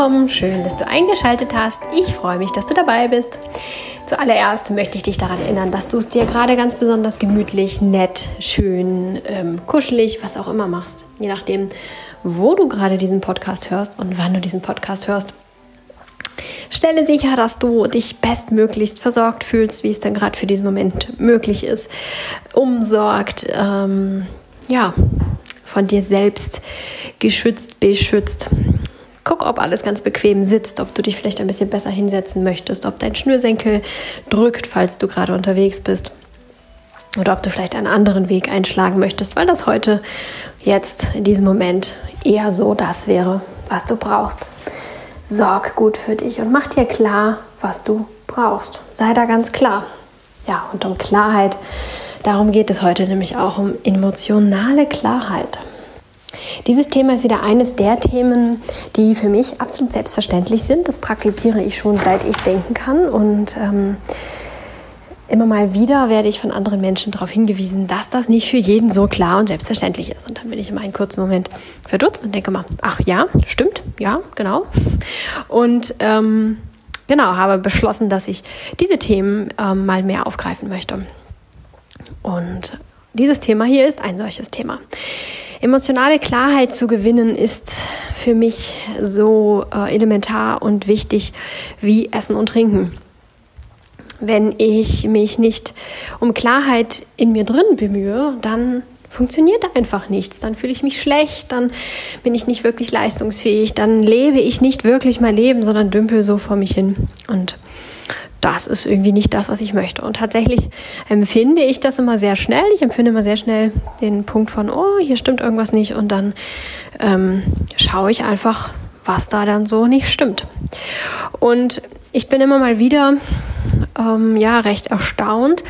willkommen. Schön, dass du eingeschaltet hast. Ich freue mich, dass du dabei bist. Zuallererst möchte ich dich daran erinnern, dass du es dir gerade ganz besonders gemütlich, nett, schön, ähm, kuschelig, was auch immer machst. Je nachdem, wo du gerade diesen Podcast hörst und wann du diesen Podcast hörst. Stelle sicher, dass du dich bestmöglichst versorgt fühlst, wie es dann gerade für diesen Moment möglich ist. Umsorgt, ähm, ja, von dir selbst geschützt, beschützt. Guck, ob alles ganz bequem sitzt, ob du dich vielleicht ein bisschen besser hinsetzen möchtest, ob dein Schnürsenkel drückt, falls du gerade unterwegs bist. Oder ob du vielleicht einen anderen Weg einschlagen möchtest, weil das heute, jetzt, in diesem Moment eher so das wäre, was du brauchst. Sorg gut für dich und mach dir klar, was du brauchst. Sei da ganz klar. Ja, und um Klarheit, darum geht es heute nämlich auch um emotionale Klarheit. Dieses Thema ist wieder eines der Themen, die für mich absolut selbstverständlich sind. Das praktiziere ich schon seit ich denken kann und ähm, immer mal wieder werde ich von anderen Menschen darauf hingewiesen, dass das nicht für jeden so klar und selbstverständlich ist. Und dann bin ich immer einen kurzen Moment verdutzt und denke mal, ach ja, stimmt, ja, genau. Und ähm, genau, habe beschlossen, dass ich diese Themen ähm, mal mehr aufgreifen möchte. Und dieses Thema hier ist ein solches Thema. Emotionale Klarheit zu gewinnen ist für mich so äh, elementar und wichtig wie Essen und Trinken. Wenn ich mich nicht um Klarheit in mir drin bemühe, dann funktioniert einfach nichts. Dann fühle ich mich schlecht, dann bin ich nicht wirklich leistungsfähig, dann lebe ich nicht wirklich mein Leben, sondern dümpel so vor mich hin. Und das ist irgendwie nicht das, was ich möchte. Und tatsächlich empfinde ich das immer sehr schnell. Ich empfinde immer sehr schnell den Punkt von, oh, hier stimmt irgendwas nicht. Und dann ähm, schaue ich einfach, was da dann so nicht stimmt. Und ich bin immer mal wieder ähm, ja recht erstaunt,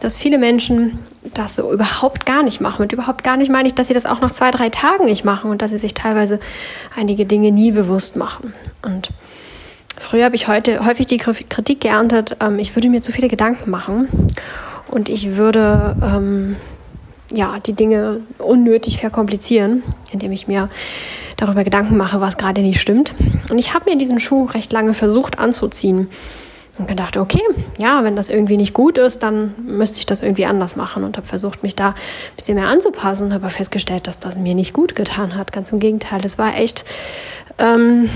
dass viele Menschen das so überhaupt gar nicht machen. Und überhaupt gar nicht meine ich, dass sie das auch nach zwei, drei Tagen nicht machen und dass sie sich teilweise einige Dinge nie bewusst machen. Und Früher habe ich heute häufig die Kritik geerntet, ähm, ich würde mir zu viele Gedanken machen und ich würde ähm, ja, die Dinge unnötig verkomplizieren, indem ich mir darüber Gedanken mache, was gerade nicht stimmt. Und ich habe mir diesen Schuh recht lange versucht anzuziehen und gedacht, okay, ja, wenn das irgendwie nicht gut ist, dann müsste ich das irgendwie anders machen und habe versucht, mich da ein bisschen mehr anzupassen und habe festgestellt, dass das mir nicht gut getan hat. Ganz im Gegenteil, es war echt, ähm,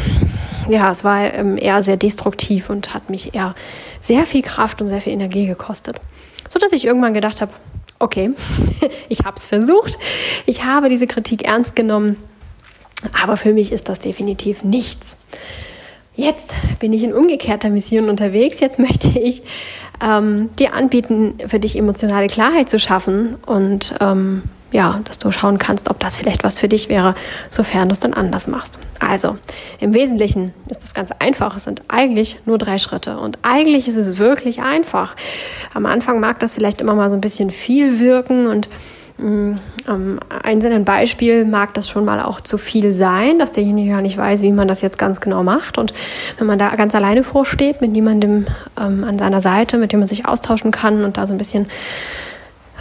ja, es war ähm, eher sehr destruktiv und hat mich eher sehr viel Kraft und sehr viel Energie gekostet. So dass ich irgendwann gedacht habe, okay, ich habe es versucht, ich habe diese Kritik ernst genommen, aber für mich ist das definitiv nichts. Jetzt bin ich in umgekehrter Mission unterwegs. Jetzt möchte ich ähm, dir anbieten, für dich emotionale Klarheit zu schaffen und ähm, ja, dass du schauen kannst, ob das vielleicht was für dich wäre, sofern du es dann anders machst. Also, im Wesentlichen ist das ganz einfach. Es sind eigentlich nur drei Schritte. Und eigentlich ist es wirklich einfach. Am Anfang mag das vielleicht immer mal so ein bisschen viel wirken und am einzelnen Beispiel mag das schon mal auch zu viel sein, dass derjenige gar nicht weiß, wie man das jetzt ganz genau macht. Und wenn man da ganz alleine vorsteht, mit niemandem ähm, an seiner Seite, mit dem man sich austauschen kann und da so ein bisschen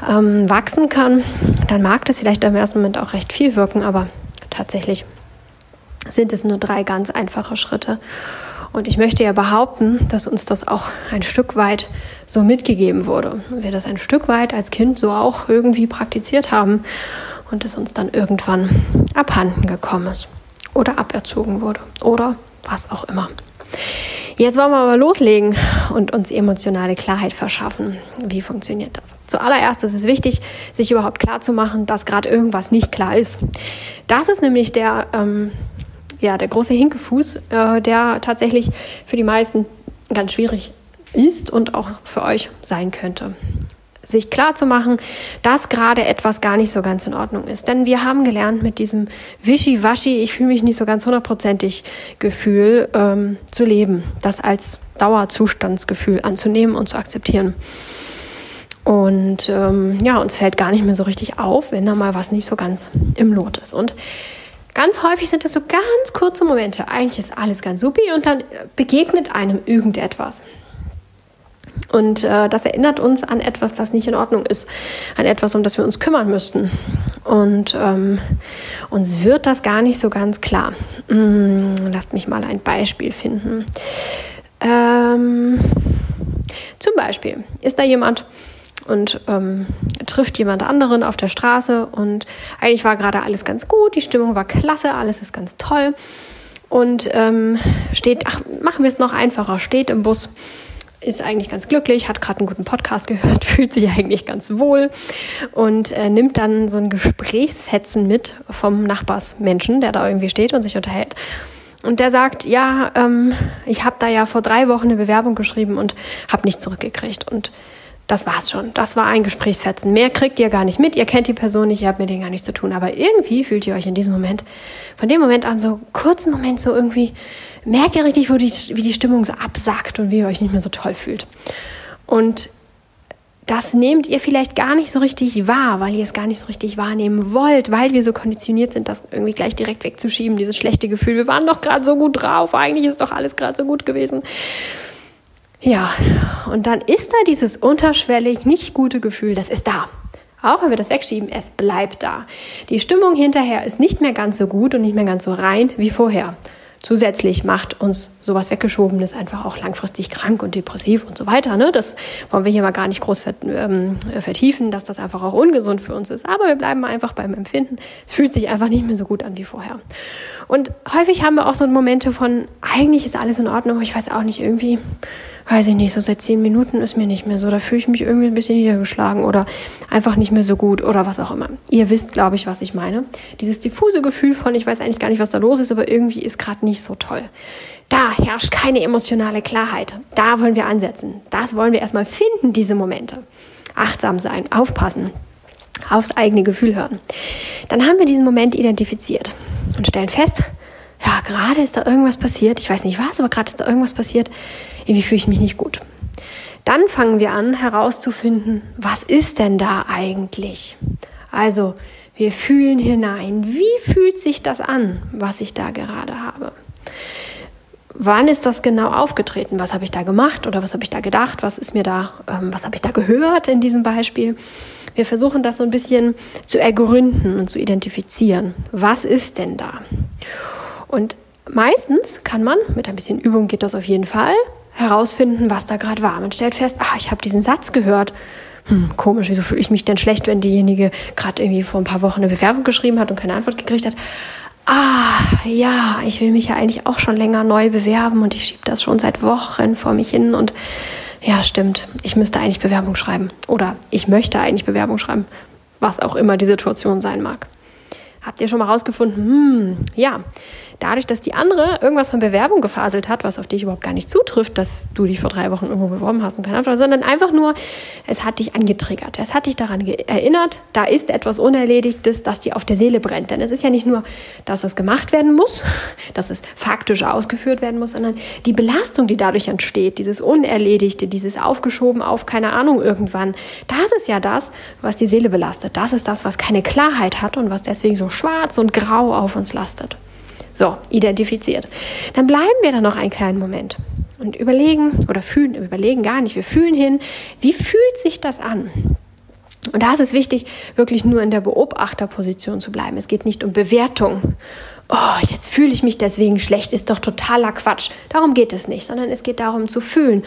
ähm, wachsen kann, dann mag das vielleicht im ersten Moment auch recht viel wirken, aber tatsächlich sind es nur drei ganz einfache Schritte. Und ich möchte ja behaupten, dass uns das auch ein Stück weit so mitgegeben wurde. Wir das ein Stück weit als Kind so auch irgendwie praktiziert haben und es uns dann irgendwann abhanden gekommen ist oder aberzogen wurde oder was auch immer. Jetzt wollen wir aber loslegen und uns emotionale Klarheit verschaffen. Wie funktioniert das? Zuallererst ist es wichtig, sich überhaupt klar zu machen, dass gerade irgendwas nicht klar ist. Das ist nämlich der, ähm, ja, der große Hinkefuß, äh, der tatsächlich für die meisten ganz schwierig ist und auch für euch sein könnte sich klar zu machen, dass gerade etwas gar nicht so ganz in Ordnung ist. Denn wir haben gelernt, mit diesem Wischi-Waschi, ich fühle mich nicht so ganz hundertprozentig Gefühl ähm, zu leben, das als Dauerzustandsgefühl anzunehmen und zu akzeptieren. Und ähm, ja, uns fällt gar nicht mehr so richtig auf, wenn da mal was nicht so ganz im Lot ist. Und ganz häufig sind das so ganz kurze Momente. Eigentlich ist alles ganz supi und dann begegnet einem irgendetwas. Und äh, das erinnert uns an etwas, das nicht in Ordnung ist, an etwas, um das wir uns kümmern müssten. Und ähm, uns wird das gar nicht so ganz klar. Hm, lasst mich mal ein Beispiel finden. Ähm, zum Beispiel ist da jemand und ähm, trifft jemand anderen auf der Straße und eigentlich war gerade alles ganz gut, die Stimmung war klasse, alles ist ganz toll und ähm, steht, ach, machen wir es noch einfacher, steht im Bus ist eigentlich ganz glücklich, hat gerade einen guten Podcast gehört, fühlt sich eigentlich ganz wohl und äh, nimmt dann so ein Gesprächsfetzen mit vom Nachbarsmenschen, der da irgendwie steht und sich unterhält. Und der sagt, ja, ähm, ich habe da ja vor drei Wochen eine Bewerbung geschrieben und habe nicht zurückgekriegt. Und das war's schon. Das war ein Gesprächsfetzen. Mehr kriegt ihr gar nicht mit. Ihr kennt die Person nicht, ihr habt mit denen gar nichts zu tun. Aber irgendwie fühlt ihr euch in diesem Moment, von dem Moment an, so kurzen Moment so irgendwie merkt ihr richtig, wo die, wie die Stimmung so absackt und wie ihr euch nicht mehr so toll fühlt. Und das nehmt ihr vielleicht gar nicht so richtig wahr, weil ihr es gar nicht so richtig wahrnehmen wollt, weil wir so konditioniert sind, das irgendwie gleich direkt wegzuschieben, dieses schlechte Gefühl. Wir waren doch gerade so gut drauf, eigentlich ist doch alles gerade so gut gewesen. Ja, und dann ist da dieses unterschwellig nicht gute Gefühl, das ist da. Auch wenn wir das wegschieben, es bleibt da. Die Stimmung hinterher ist nicht mehr ganz so gut und nicht mehr ganz so rein wie vorher. Zusätzlich macht uns sowas Weggeschobenes einfach auch langfristig krank und depressiv und so weiter. Ne? Das wollen wir hier mal gar nicht groß ähm, vertiefen, dass das einfach auch ungesund für uns ist. Aber wir bleiben einfach beim Empfinden. Es fühlt sich einfach nicht mehr so gut an wie vorher. Und häufig haben wir auch so Momente von, eigentlich ist alles in Ordnung, ich weiß auch nicht, irgendwie weiß ich nicht, so seit zehn Minuten ist mir nicht mehr so. Da fühle ich mich irgendwie ein bisschen niedergeschlagen oder einfach nicht mehr so gut oder was auch immer. Ihr wisst, glaube ich, was ich meine. Dieses diffuse Gefühl von, ich weiß eigentlich gar nicht, was da los ist, aber irgendwie ist gerade nicht so toll. Da herrscht keine emotionale Klarheit. Da wollen wir ansetzen. Das wollen wir erstmal finden, diese Momente. Achtsam sein, aufpassen, aufs eigene Gefühl hören. Dann haben wir diesen Moment identifiziert und stellen fest, ja, gerade ist da irgendwas passiert. Ich weiß nicht was, aber gerade ist da irgendwas passiert irgendwie fühle ich mich nicht gut. Dann fangen wir an herauszufinden, was ist denn da eigentlich? Also, wir fühlen hinein. Wie fühlt sich das an, was ich da gerade habe? Wann ist das genau aufgetreten? Was habe ich da gemacht oder was habe ich da gedacht? Was ist mir da, ähm, was habe ich da gehört in diesem Beispiel? Wir versuchen das so ein bisschen zu ergründen und zu identifizieren. Was ist denn da? Und meistens kann man, mit ein bisschen Übung geht das auf jeden Fall, herausfinden, was da gerade war. Man stellt fest, ach, ich habe diesen Satz gehört. Hm, komisch, wieso fühle ich mich denn schlecht, wenn diejenige gerade irgendwie vor ein paar Wochen eine Bewerbung geschrieben hat und keine Antwort gekriegt hat? Ah, ja, ich will mich ja eigentlich auch schon länger neu bewerben und ich schiebe das schon seit Wochen vor mich hin und ja, stimmt, ich müsste eigentlich Bewerbung schreiben oder ich möchte eigentlich Bewerbung schreiben, was auch immer die Situation sein mag. Habt ihr schon mal rausgefunden, hm, ja, dadurch, dass die andere irgendwas von Bewerbung gefaselt hat, was auf dich überhaupt gar nicht zutrifft, dass du dich vor drei Wochen irgendwo beworben hast und keine Antwort, sondern einfach nur, es hat dich angetriggert. Es hat dich daran erinnert, da ist etwas Unerledigtes, das dir auf der Seele brennt. Denn es ist ja nicht nur, dass es gemacht werden muss, dass es faktisch ausgeführt werden muss, sondern die Belastung, die dadurch entsteht, dieses Unerledigte, dieses aufgeschoben auf keine Ahnung irgendwann, das ist ja das, was die Seele belastet. Das ist das, was keine Klarheit hat und was deswegen so schwarz und grau auf uns lastet. So, identifiziert. Dann bleiben wir da noch einen kleinen Moment und überlegen oder fühlen, überlegen gar nicht, wir fühlen hin, wie fühlt sich das an? Und da ist es wichtig, wirklich nur in der Beobachterposition zu bleiben. Es geht nicht um Bewertung. Oh, jetzt fühle ich mich deswegen schlecht, ist doch totaler Quatsch. Darum geht es nicht, sondern es geht darum zu fühlen.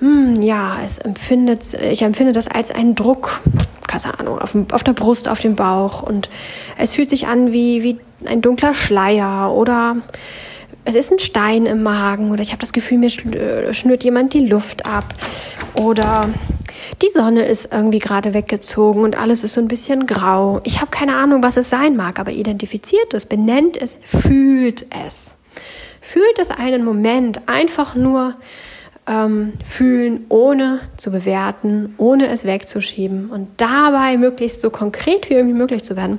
Hm, ja, es empfindet, ich empfinde das als einen Druck, keine Ahnung, auf, auf der Brust, auf dem Bauch und es fühlt sich an wie, wie ein dunkler Schleier oder es ist ein Stein im Magen oder ich habe das Gefühl, mir äh, schnürt jemand die Luft ab oder die Sonne ist irgendwie gerade weggezogen und alles ist so ein bisschen grau. Ich habe keine Ahnung, was es sein mag, aber identifiziert es, benennt es, fühlt es. Fühlt es einen Moment einfach nur ähm, fühlen, ohne zu bewerten, ohne es wegzuschieben und dabei möglichst so konkret wie irgendwie möglich zu werden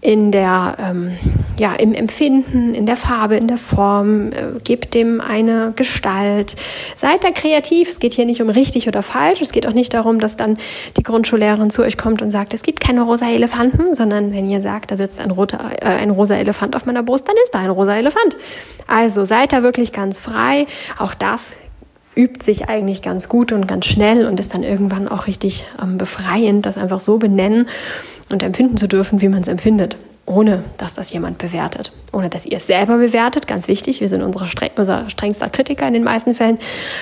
in der, ähm, ja, im Empfinden, in der Farbe, in der Form, äh, gebt dem eine Gestalt. Seid da kreativ. Es geht hier nicht um richtig oder falsch. Es geht auch nicht darum, dass dann die Grundschullehrerin zu euch kommt und sagt, es gibt keine rosa Elefanten, sondern wenn ihr sagt, da sitzt ein, roter, äh, ein rosa Elefant auf meiner Brust, dann ist da ein rosa Elefant. Also seid da wirklich ganz frei. Auch das übt sich eigentlich ganz gut und ganz schnell und ist dann irgendwann auch richtig ähm, befreiend, das einfach so benennen und empfinden zu dürfen, wie man es empfindet ohne dass das jemand bewertet, ohne dass ihr es selber bewertet, ganz wichtig, wir sind unsere streng, unser strengster Kritiker in den meisten Fällen,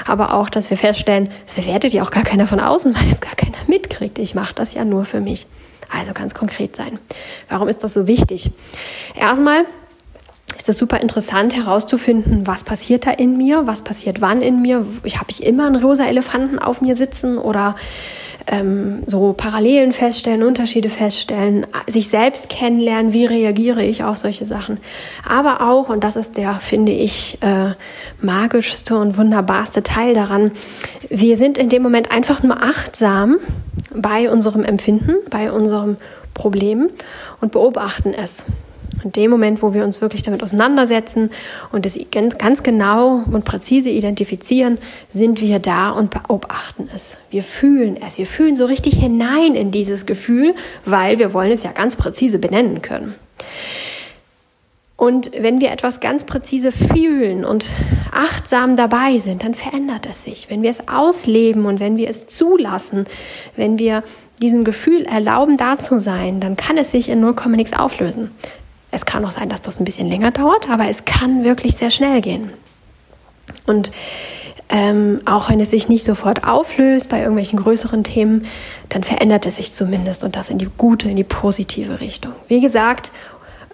aber auch, dass wir feststellen, es bewertet ja auch gar keiner von außen, weil es gar keiner mitkriegt, ich mache das ja nur für mich. Also ganz konkret sein. Warum ist das so wichtig? Erstmal ist es super interessant herauszufinden, was passiert da in mir, was passiert wann in mir. Habe ich immer einen rosa Elefanten auf mir sitzen oder ähm, so Parallelen feststellen, Unterschiede feststellen, sich selbst kennenlernen, wie reagiere ich auf solche Sachen. Aber auch, und das ist der, finde ich, äh, magischste und wunderbarste Teil daran, wir sind in dem Moment einfach nur achtsam bei unserem Empfinden, bei unserem Problem und beobachten es. In dem Moment, wo wir uns wirklich damit auseinandersetzen und es ganz genau und präzise identifizieren, sind wir da und beobachten es. Wir fühlen es. Wir fühlen so richtig hinein in dieses Gefühl, weil wir wollen es ja ganz präzise benennen können. Und wenn wir etwas ganz präzise fühlen und achtsam dabei sind, dann verändert es sich. Wenn wir es ausleben und wenn wir es zulassen, wenn wir diesem Gefühl erlauben, da zu sein, dann kann es sich in 0, nichts auflösen. Es kann auch sein, dass das ein bisschen länger dauert, aber es kann wirklich sehr schnell gehen. Und ähm, auch wenn es sich nicht sofort auflöst bei irgendwelchen größeren Themen, dann verändert es sich zumindest und das in die gute, in die positive Richtung. Wie gesagt,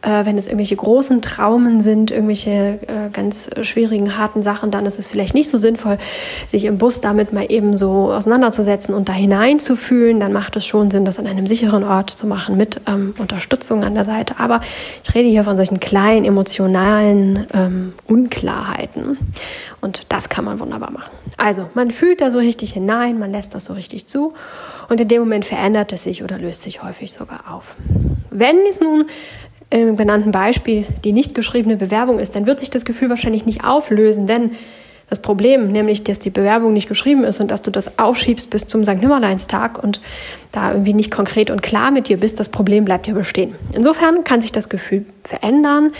äh, wenn es irgendwelche großen Traumen sind, irgendwelche äh, ganz schwierigen, harten Sachen, dann ist es vielleicht nicht so sinnvoll, sich im Bus damit mal eben so auseinanderzusetzen und da hineinzufühlen. Dann macht es schon Sinn, das an einem sicheren Ort zu machen mit ähm, Unterstützung an der Seite. Aber ich rede hier von solchen kleinen emotionalen ähm, Unklarheiten. Und das kann man wunderbar machen. Also, man fühlt da so richtig hinein, man lässt das so richtig zu und in dem Moment verändert es sich oder löst sich häufig sogar auf. Wenn es nun im benannten Beispiel die nicht geschriebene Bewerbung ist, dann wird sich das Gefühl wahrscheinlich nicht auflösen, denn das Problem, nämlich, dass die Bewerbung nicht geschrieben ist und dass du das aufschiebst bis zum St. Nimmerleinstag und da irgendwie nicht konkret und klar mit dir bist, das Problem bleibt ja bestehen. Insofern kann sich das Gefühl verändern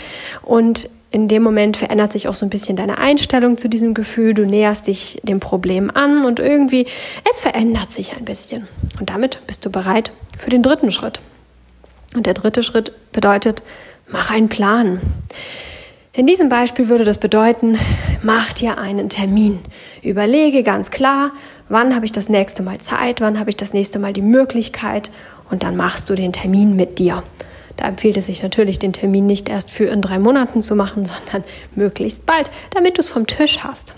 und in dem Moment verändert sich auch so ein bisschen deine Einstellung zu diesem Gefühl. Du näherst dich dem Problem an und irgendwie, es verändert sich ein bisschen. Und damit bist du bereit für den dritten Schritt. Und der dritte Schritt bedeutet, mach einen Plan. In diesem Beispiel würde das bedeuten, mach dir einen Termin. Überlege ganz klar, wann habe ich das nächste Mal Zeit, wann habe ich das nächste Mal die Möglichkeit und dann machst du den Termin mit dir. Da empfiehlt es sich natürlich, den Termin nicht erst für in drei Monaten zu machen, sondern möglichst bald, damit du es vom Tisch hast.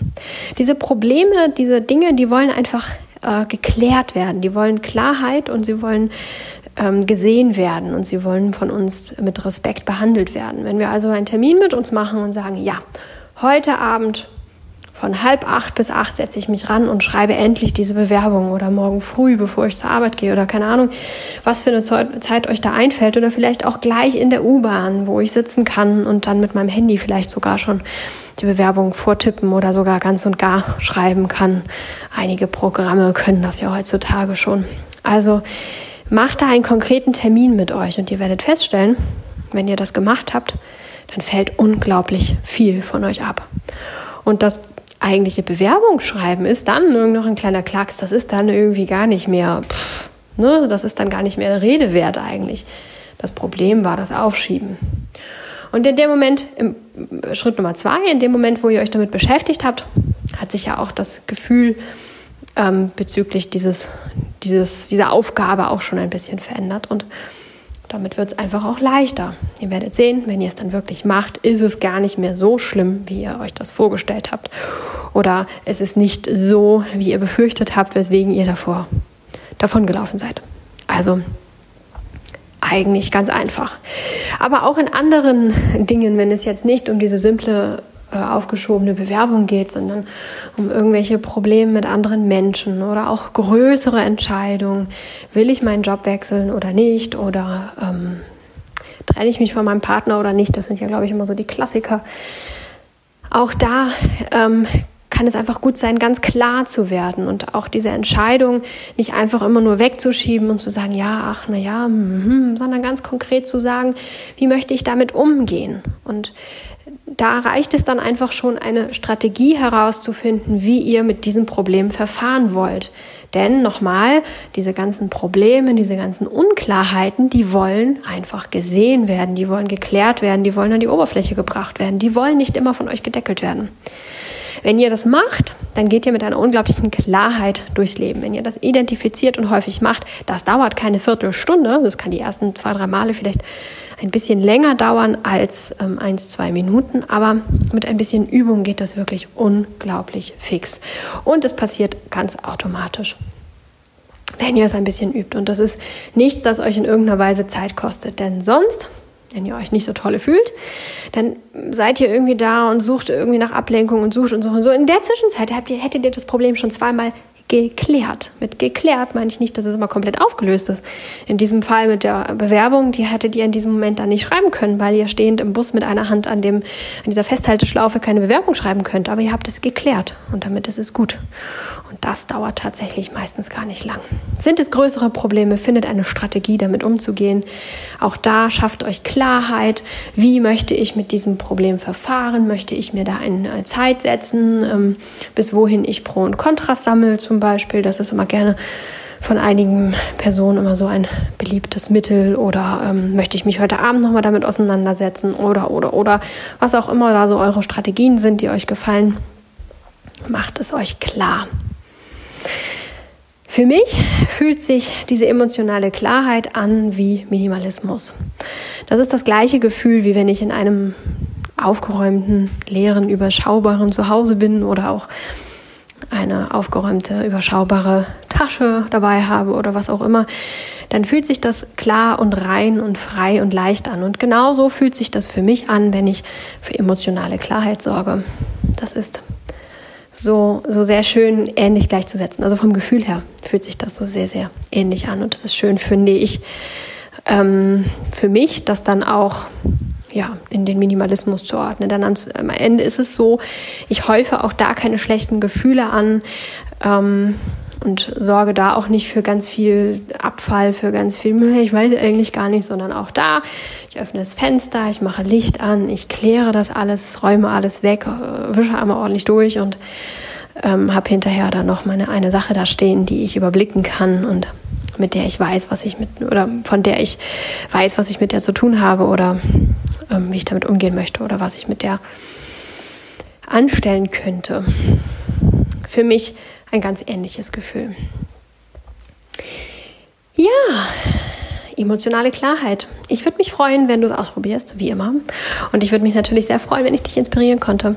Diese Probleme, diese Dinge, die wollen einfach äh, geklärt werden. Die wollen Klarheit und sie wollen ähm, gesehen werden und sie wollen von uns mit Respekt behandelt werden. Wenn wir also einen Termin mit uns machen und sagen, ja, heute Abend von halb acht bis acht setze ich mich ran und schreibe endlich diese Bewerbung oder morgen früh, bevor ich zur Arbeit gehe oder keine Ahnung, was für eine Zeit euch da einfällt oder vielleicht auch gleich in der U-Bahn, wo ich sitzen kann und dann mit meinem Handy vielleicht sogar schon die Bewerbung vortippen oder sogar ganz und gar schreiben kann. Einige Programme können das ja heutzutage schon. Also Macht da einen konkreten Termin mit euch und ihr werdet feststellen, wenn ihr das gemacht habt, dann fällt unglaublich viel von euch ab. Und das eigentliche Bewerbungsschreiben ist dann nur noch ein kleiner Klacks, das ist dann irgendwie gar nicht mehr, pff, ne, das ist dann gar nicht mehr der Rede wert eigentlich. Das Problem war das Aufschieben. Und in dem Moment, im Schritt Nummer zwei, in dem Moment, wo ihr euch damit beschäftigt habt, hat sich ja auch das Gefühl ähm, bezüglich dieses, dieses, dieser Aufgabe auch schon ein bisschen verändert. Und damit wird es einfach auch leichter. Ihr werdet sehen, wenn ihr es dann wirklich macht, ist es gar nicht mehr so schlimm, wie ihr euch das vorgestellt habt. Oder es ist nicht so, wie ihr befürchtet habt, weswegen ihr davor davon gelaufen seid. Also eigentlich ganz einfach. Aber auch in anderen Dingen, wenn es jetzt nicht um diese simple äh, aufgeschobene Bewerbung geht, sondern um irgendwelche Probleme mit anderen Menschen oder auch größere Entscheidungen. Will ich meinen Job wechseln oder nicht? Oder ähm, trenne ich mich von meinem Partner oder nicht? Das sind ja, glaube ich, immer so die Klassiker. Auch da ähm, kann es einfach gut sein, ganz klar zu werden und auch diese Entscheidung nicht einfach immer nur wegzuschieben und zu sagen, ja, ach, na ja, mm, sondern ganz konkret zu sagen, wie möchte ich damit umgehen? Und da reicht es dann einfach schon, eine Strategie herauszufinden, wie ihr mit diesem Problem verfahren wollt. Denn nochmal, diese ganzen Probleme, diese ganzen Unklarheiten, die wollen einfach gesehen werden, die wollen geklärt werden, die wollen an die Oberfläche gebracht werden, die wollen nicht immer von euch gedeckelt werden. Wenn ihr das macht, dann geht ihr mit einer unglaublichen Klarheit durchs Leben. Wenn ihr das identifiziert und häufig macht, das dauert keine Viertelstunde, das kann die ersten zwei, drei Male vielleicht ein bisschen länger dauern als ähm, eins, zwei Minuten, aber mit ein bisschen Übung geht das wirklich unglaublich fix. Und es passiert ganz automatisch wenn ihr es ein bisschen übt. Und das ist nichts, das euch in irgendeiner Weise Zeit kostet. Denn sonst, wenn ihr euch nicht so tolle fühlt, dann seid ihr irgendwie da und sucht irgendwie nach Ablenkung und sucht und sucht und so. In der Zwischenzeit habt ihr, hättet ihr das Problem schon zweimal geklärt. Mit geklärt meine ich nicht, dass es immer komplett aufgelöst ist. In diesem Fall mit der Bewerbung, die hättet ihr in diesem Moment dann nicht schreiben können, weil ihr stehend im Bus mit einer Hand an dem, an dieser Festhalteschlaufe keine Bewerbung schreiben könnt. Aber ihr habt es geklärt und damit ist es gut. Und das dauert tatsächlich meistens gar nicht lang. Sind es größere Probleme, findet eine Strategie, damit umzugehen. Auch da schafft euch Klarheit. Wie möchte ich mit diesem Problem verfahren? Möchte ich mir da eine Zeit setzen, ähm, bis wohin ich Pro und Kontras sammle zum Beispiel. Das ist immer gerne von einigen Personen immer so ein beliebtes Mittel oder ähm, möchte ich mich heute Abend nochmal damit auseinandersetzen oder oder oder was auch immer da so eure Strategien sind, die euch gefallen, macht es euch klar. Für mich fühlt sich diese emotionale Klarheit an wie Minimalismus. Das ist das gleiche Gefühl, wie wenn ich in einem aufgeräumten, leeren, überschaubaren Zuhause bin oder auch eine aufgeräumte, überschaubare Tasche dabei habe oder was auch immer, dann fühlt sich das klar und rein und frei und leicht an. Und genauso fühlt sich das für mich an, wenn ich für emotionale Klarheit sorge. Das ist so, so sehr schön ähnlich gleichzusetzen. Also vom Gefühl her fühlt sich das so sehr, sehr ähnlich an. Und das ist schön, finde ich, ähm, für mich, dass dann auch ja, in den Minimalismus zu ordnen. Dann am Ende ist es so, ich häufe auch da keine schlechten Gefühle an ähm, und sorge da auch nicht für ganz viel Abfall, für ganz viel Müll. Ich weiß eigentlich gar nicht, sondern auch da. Ich öffne das Fenster, ich mache Licht an, ich kläre das alles, räume alles weg, wische einmal ordentlich durch und ähm, habe hinterher dann noch meine eine Sache da stehen, die ich überblicken kann und mit der ich weiß, was ich mit oder von der ich weiß, was ich mit der zu tun habe oder ähm, wie ich damit umgehen möchte oder was ich mit der anstellen könnte. Für mich ein ganz ähnliches Gefühl. Ja, emotionale Klarheit. Ich würde mich freuen, wenn du es ausprobierst, wie immer. Und ich würde mich natürlich sehr freuen, wenn ich dich inspirieren konnte.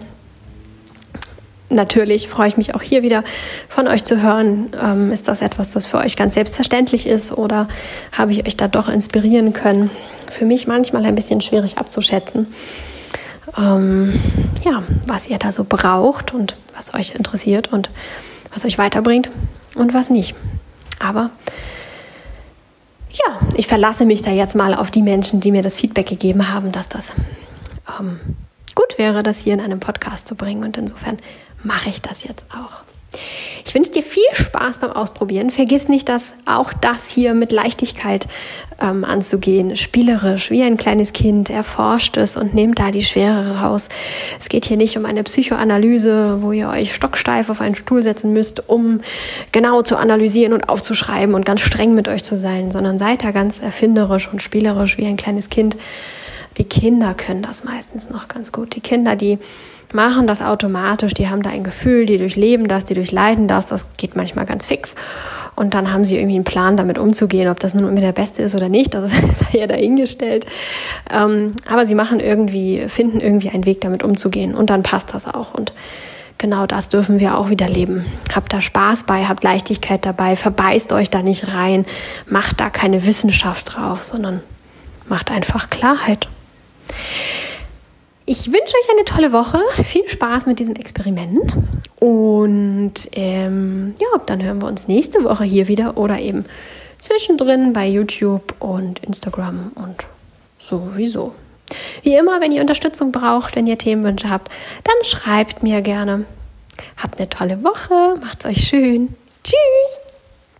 Natürlich freue ich mich auch hier wieder von euch zu hören. Ähm, ist das etwas, das für euch ganz selbstverständlich ist oder habe ich euch da doch inspirieren können? Für mich manchmal ein bisschen schwierig abzuschätzen, ähm, ja, was ihr da so braucht und was euch interessiert und was euch weiterbringt und was nicht. Aber ja, ich verlasse mich da jetzt mal auf die Menschen, die mir das Feedback gegeben haben, dass das ähm, gut wäre, das hier in einem Podcast zu bringen. Und insofern mache ich das jetzt auch. Ich wünsche dir viel Spaß beim Ausprobieren. Vergiss nicht, dass auch das hier mit Leichtigkeit ähm, anzugehen, spielerisch, wie ein kleines Kind, erforscht es und nehmt da die Schwere raus. Es geht hier nicht um eine Psychoanalyse, wo ihr euch stocksteif auf einen Stuhl setzen müsst, um genau zu analysieren und aufzuschreiben und ganz streng mit euch zu sein, sondern seid da ganz erfinderisch und spielerisch wie ein kleines Kind. Die Kinder können das meistens noch ganz gut. Die Kinder, die machen das automatisch, die haben da ein Gefühl, die durchleben das, die durchleiden das, das geht manchmal ganz fix. Und dann haben sie irgendwie einen Plan, damit umzugehen. Ob das nun immer der beste ist oder nicht, das sei ja dahingestellt. Ähm, aber sie machen irgendwie, finden irgendwie einen Weg, damit umzugehen. Und dann passt das auch. Und genau das dürfen wir auch wieder leben. Habt da Spaß bei, habt Leichtigkeit dabei, verbeißt euch da nicht rein, macht da keine Wissenschaft drauf, sondern macht einfach Klarheit. Ich wünsche euch eine tolle Woche, viel Spaß mit diesem Experiment und ähm, ja, dann hören wir uns nächste Woche hier wieder oder eben zwischendrin bei YouTube und Instagram und sowieso. Wie immer, wenn ihr Unterstützung braucht, wenn ihr Themenwünsche habt, dann schreibt mir gerne. Habt eine tolle Woche, macht's euch schön. Tschüss!